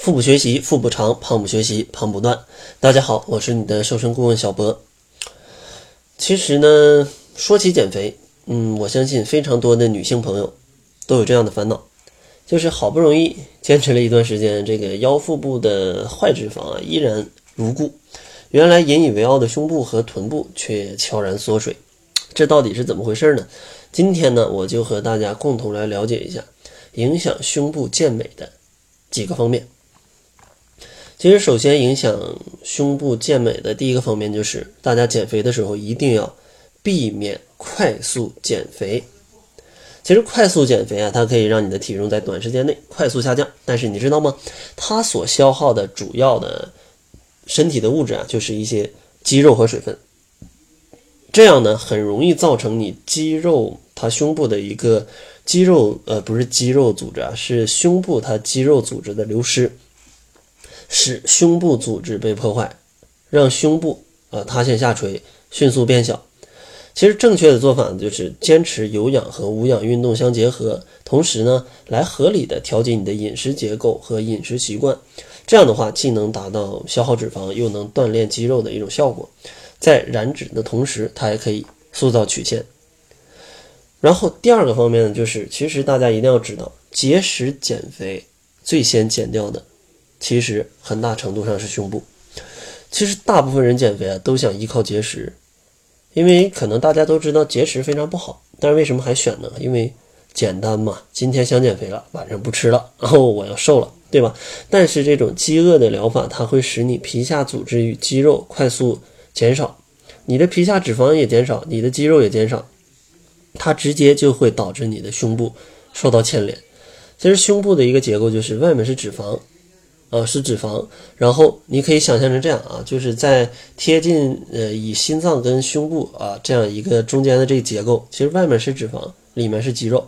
腹部学习，腹部长；胖不学习，胖不断。大家好，我是你的瘦身顾问小博。其实呢，说起减肥，嗯，我相信非常多的女性朋友都有这样的烦恼，就是好不容易坚持了一段时间，这个腰腹部的坏脂肪啊依然如故，原来引以为傲的胸部和臀部却悄然缩水，这到底是怎么回事呢？今天呢，我就和大家共同来了解一下影响胸部健美的几个方面。其实，首先影响胸部健美的第一个方面就是，大家减肥的时候一定要避免快速减肥。其实，快速减肥啊，它可以让你的体重在短时间内快速下降，但是你知道吗？它所消耗的主要的身体的物质啊，就是一些肌肉和水分。这样呢，很容易造成你肌肉它胸部的一个肌肉呃，不是肌肉组织啊，是胸部它肌肉组织的流失。使胸部组织被破坏，让胸部啊塌陷下垂，迅速变小。其实正确的做法呢，就是坚持有氧和无氧运动相结合，同时呢，来合理的调节你的饮食结构和饮食习惯。这样的话，既能达到消耗脂肪，又能锻炼肌肉的一种效果。在燃脂的同时，它还可以塑造曲线。然后第二个方面呢，就是其实大家一定要知道，节食减肥最先减掉的。其实很大程度上是胸部。其实大部分人减肥啊，都想依靠节食，因为可能大家都知道节食非常不好，但是为什么还选呢？因为简单嘛。今天想减肥了，晚上不吃了，然后我要瘦了，对吧？但是这种饥饿的疗法，它会使你皮下组织与肌肉快速减少，你的皮下脂肪也减少，你的肌肉也减少，它直接就会导致你的胸部受到牵连。其实胸部的一个结构就是外面是脂肪。呃，是脂肪，然后你可以想象成这样啊，就是在贴近呃以心脏跟胸部啊这样一个中间的这个结构，其实外面是脂肪，里面是肌肉。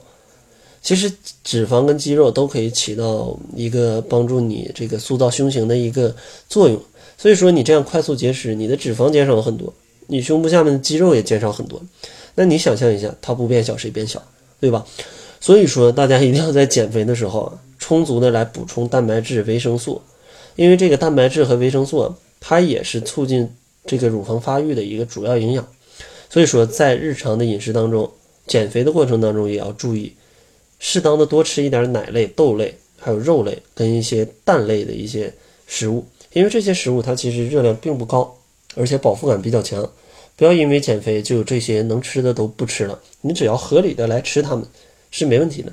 其实脂肪跟肌肉都可以起到一个帮助你这个塑造胸型的一个作用。所以说你这样快速节食，你的脂肪减少了很多，你胸部下面的肌肉也减少很多。那你想象一下，它不变小谁变小，对吧？所以说大家一定要在减肥的时候啊。充足的来补充蛋白质、维生素，因为这个蛋白质和维生素，它也是促进这个乳房发育的一个主要营养。所以说，在日常的饮食当中，减肥的过程当中也要注意，适当的多吃一点奶类、豆类，还有肉类跟一些蛋类的一些食物，因为这些食物它其实热量并不高，而且饱腹感比较强。不要因为减肥就这些能吃的都不吃了，你只要合理的来吃它们，是没问题的。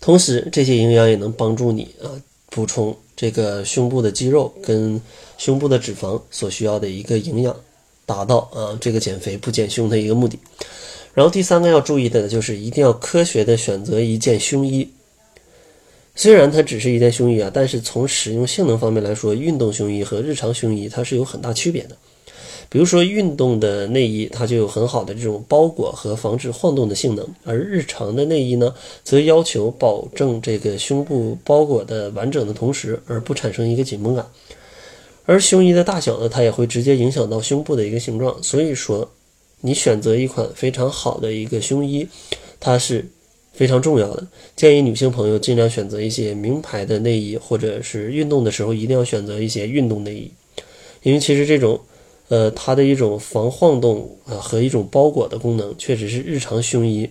同时，这些营养也能帮助你啊补充这个胸部的肌肉跟胸部的脂肪所需要的一个营养，达到啊这个减肥不减胸的一个目的。然后第三个要注意的呢就是一定要科学的选择一件胸衣。虽然它只是一件胸衣啊，但是从使用性能方面来说，运动胸衣和日常胸衣它是有很大区别的。比如说运动的内衣，它就有很好的这种包裹和防止晃动的性能；而日常的内衣呢，则要求保证这个胸部包裹的完整的同时，而不产生一个紧绷感。而胸衣的大小呢，它也会直接影响到胸部的一个形状。所以说，你选择一款非常好的一个胸衣，它是非常重要的。建议女性朋友尽量选择一些名牌的内衣，或者是运动的时候一定要选择一些运动内衣，因为其实这种。呃，它的一种防晃动啊和一种包裹的功能，确实是日常胸衣，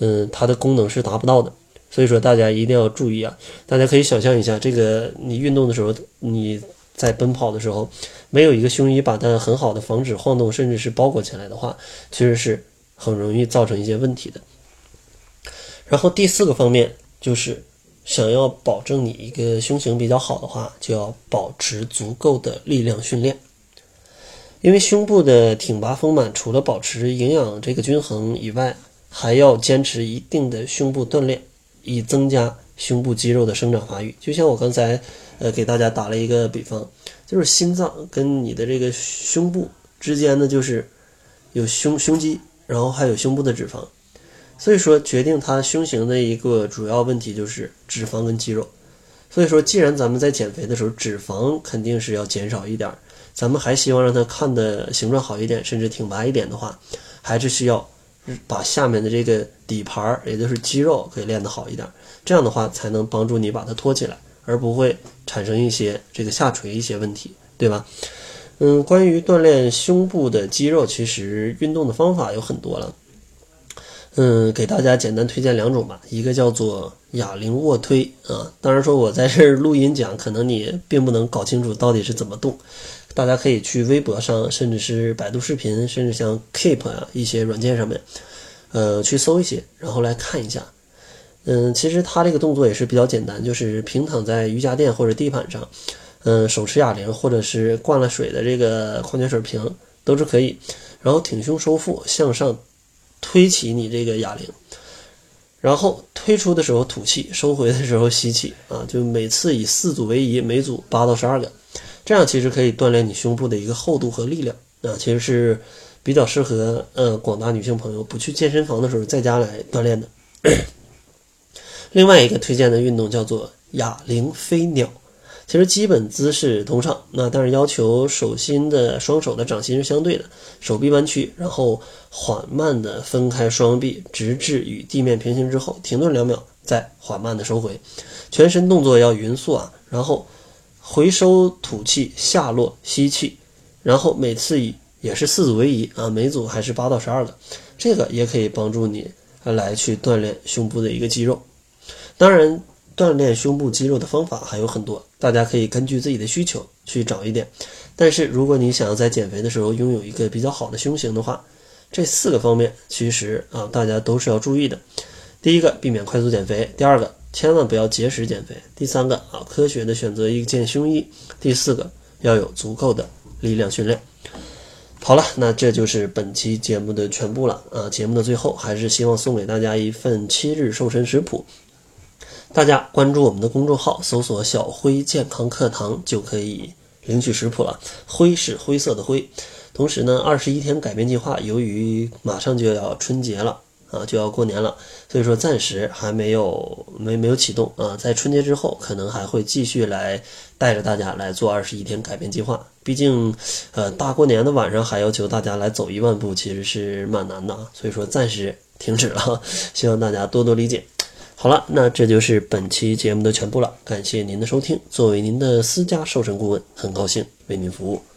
嗯，它的功能是达不到的。所以说大家一定要注意啊！大家可以想象一下，这个你运动的时候，你在奔跑的时候，没有一个胸衣把它很好的防止晃动，甚至是包裹起来的话，其实是很容易造成一些问题的。然后第四个方面就是，想要保证你一个胸型比较好的话，就要保持足够的力量训练。因为胸部的挺拔丰满，除了保持营养这个均衡以外，还要坚持一定的胸部锻炼，以增加胸部肌肉的生长发育。就像我刚才，呃，给大家打了一个比方，就是心脏跟你的这个胸部之间呢，就是有胸胸肌，然后还有胸部的脂肪。所以说，决定它胸型的一个主要问题就是脂肪跟肌肉。所以说，既然咱们在减肥的时候，脂肪肯定是要减少一点。咱们还希望让它看的形状好一点，甚至挺拔一点的话，还是需要把下面的这个底盘，也就是肌肉给练得好一点。这样的话，才能帮助你把它托起来，而不会产生一些这个下垂一些问题，对吧？嗯，关于锻炼胸部的肌肉，其实运动的方法有很多了。嗯，给大家简单推荐两种吧，一个叫做哑铃卧推啊。当然说我在这儿录音讲，可能你并不能搞清楚到底是怎么动。大家可以去微博上，甚至是百度视频，甚至像 Keep 啊一些软件上面，呃，去搜一些，然后来看一下。嗯，其实它这个动作也是比较简单，就是平躺在瑜伽垫或者地板上，嗯，手持哑铃或者是灌了水的这个矿泉水瓶都是可以，然后挺胸收腹向上。推起你这个哑铃，然后推出的时候吐气，收回的时候吸气啊，就每次以四组为宜，每组八到十二个，这样其实可以锻炼你胸部的一个厚度和力量啊，其实是比较适合呃广大女性朋友不去健身房的时候在家来锻炼的。另外一个推荐的运动叫做哑铃飞鸟。其实基本姿势通畅，那但是要求手心的双手的掌心是相对的，手臂弯曲，然后缓慢的分开双臂，直至与地面平行之后，停顿两秒，再缓慢的收回，全身动作要匀速啊，然后回收吐气，下落吸气，然后每次以也是四组为宜啊，每组还是八到十二个，这个也可以帮助你来去锻炼胸部的一个肌肉，当然。锻炼胸部肌肉的方法还有很多，大家可以根据自己的需求去找一点。但是如果你想要在减肥的时候拥有一个比较好的胸型的话，这四个方面其实啊大家都是要注意的。第一个，避免快速减肥；第二个，千万不要节食减肥；第三个啊，科学的选择一件胸衣；第四个，要有足够的力量训练。好了，那这就是本期节目的全部了啊！节目的最后，还是希望送给大家一份七日瘦身食谱。大家关注我们的公众号，搜索“小辉健康课堂”就可以领取食谱了。灰是灰色的灰。同时呢，二十一天改变计划，由于马上就要春节了啊，就要过年了，所以说暂时还没有没没有启动啊。在春节之后，可能还会继续来带着大家来做二十一天改变计划。毕竟，呃，大过年的晚上还要求大家来走一万步，其实是蛮难的啊。所以说暂时停止了，希望大家多多理解。好了，那这就是本期节目的全部了。感谢您的收听。作为您的私家瘦身顾问，很高兴为您服务。